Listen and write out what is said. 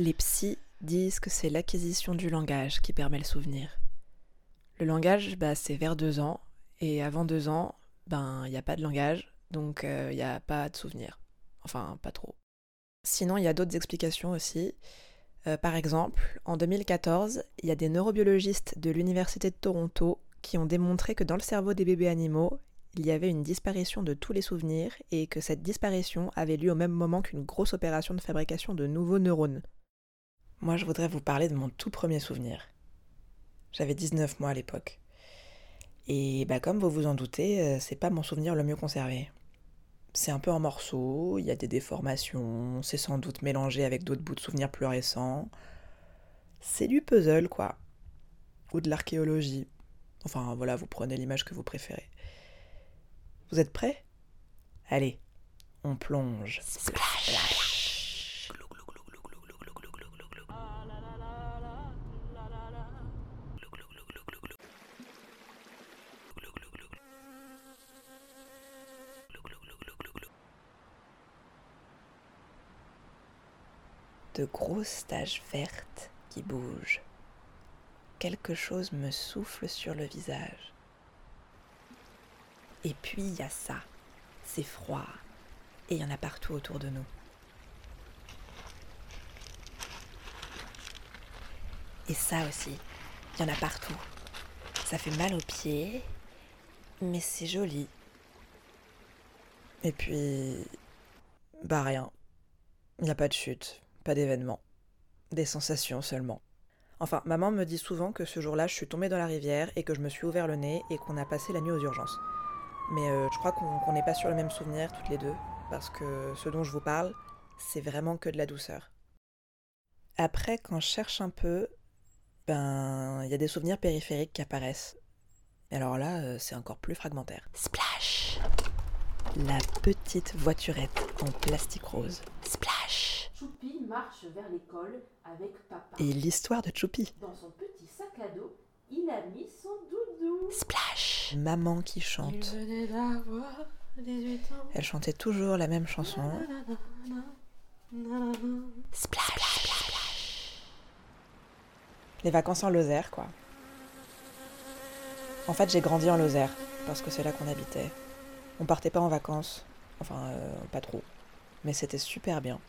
Les psys disent que c'est l'acquisition du langage qui permet le souvenir. Le langage, bah, c'est vers deux ans, et avant deux ans, ben, il n'y a pas de langage, donc il n'y a pas de souvenir. Enfin, pas trop. Sinon, il y a d'autres explications aussi. Euh, par exemple, en 2014, il y a des neurobiologistes de l'Université de Toronto qui ont démontré que dans le cerveau des bébés animaux, il y avait une disparition de tous les souvenirs et que cette disparition avait lieu au même moment qu'une grosse opération de fabrication de nouveaux neurones. Moi, je voudrais vous parler de mon tout premier souvenir. J'avais 19 mois à l'époque. Et bah, comme vous vous en doutez, euh, c'est pas mon souvenir le mieux conservé. C'est un peu en morceaux, il y a des déformations, c'est sans doute mélangé avec d'autres bouts de souvenirs plus récents. C'est du puzzle, quoi. Ou de l'archéologie. Enfin, voilà, vous prenez l'image que vous préférez. Vous êtes prêts? Allez, on plonge. De grosses taches vertes qui bougent. Quelque chose me souffle sur le visage. Et puis il y a ça. C'est froid. Et il y en a partout autour de nous. Et ça aussi. Il y en a partout. Ça fait mal aux pieds. Mais c'est joli. Et puis... Bah rien. Il n'y a pas de chute pas d'événement. Des sensations seulement. Enfin, maman me dit souvent que ce jour-là, je suis tombée dans la rivière et que je me suis ouvert le nez et qu'on a passé la nuit aux urgences. Mais euh, je crois qu'on n'est pas sur le même souvenir toutes les deux, parce que ce dont je vous parle, c'est vraiment que de la douceur. Après, quand je cherche un peu, ben, il y a des souvenirs périphériques qui apparaissent. Alors là, euh, c'est encore plus fragmentaire. Splash La petite voiturette en plastique rose. Splash Choupi marche vers l'école avec papa. Et l'histoire de Choupi. Dans son petit sac à dos, il a mis son doudou. Splash Maman qui chante. Il venait d'avoir 18 ans. Elle chantait toujours la même chanson. Splash Les vacances en Lozère, quoi. En fait, j'ai grandi en Lozère, parce que c'est là qu'on habitait. On partait pas en vacances. Enfin, euh, pas trop. Mais c'était super bien.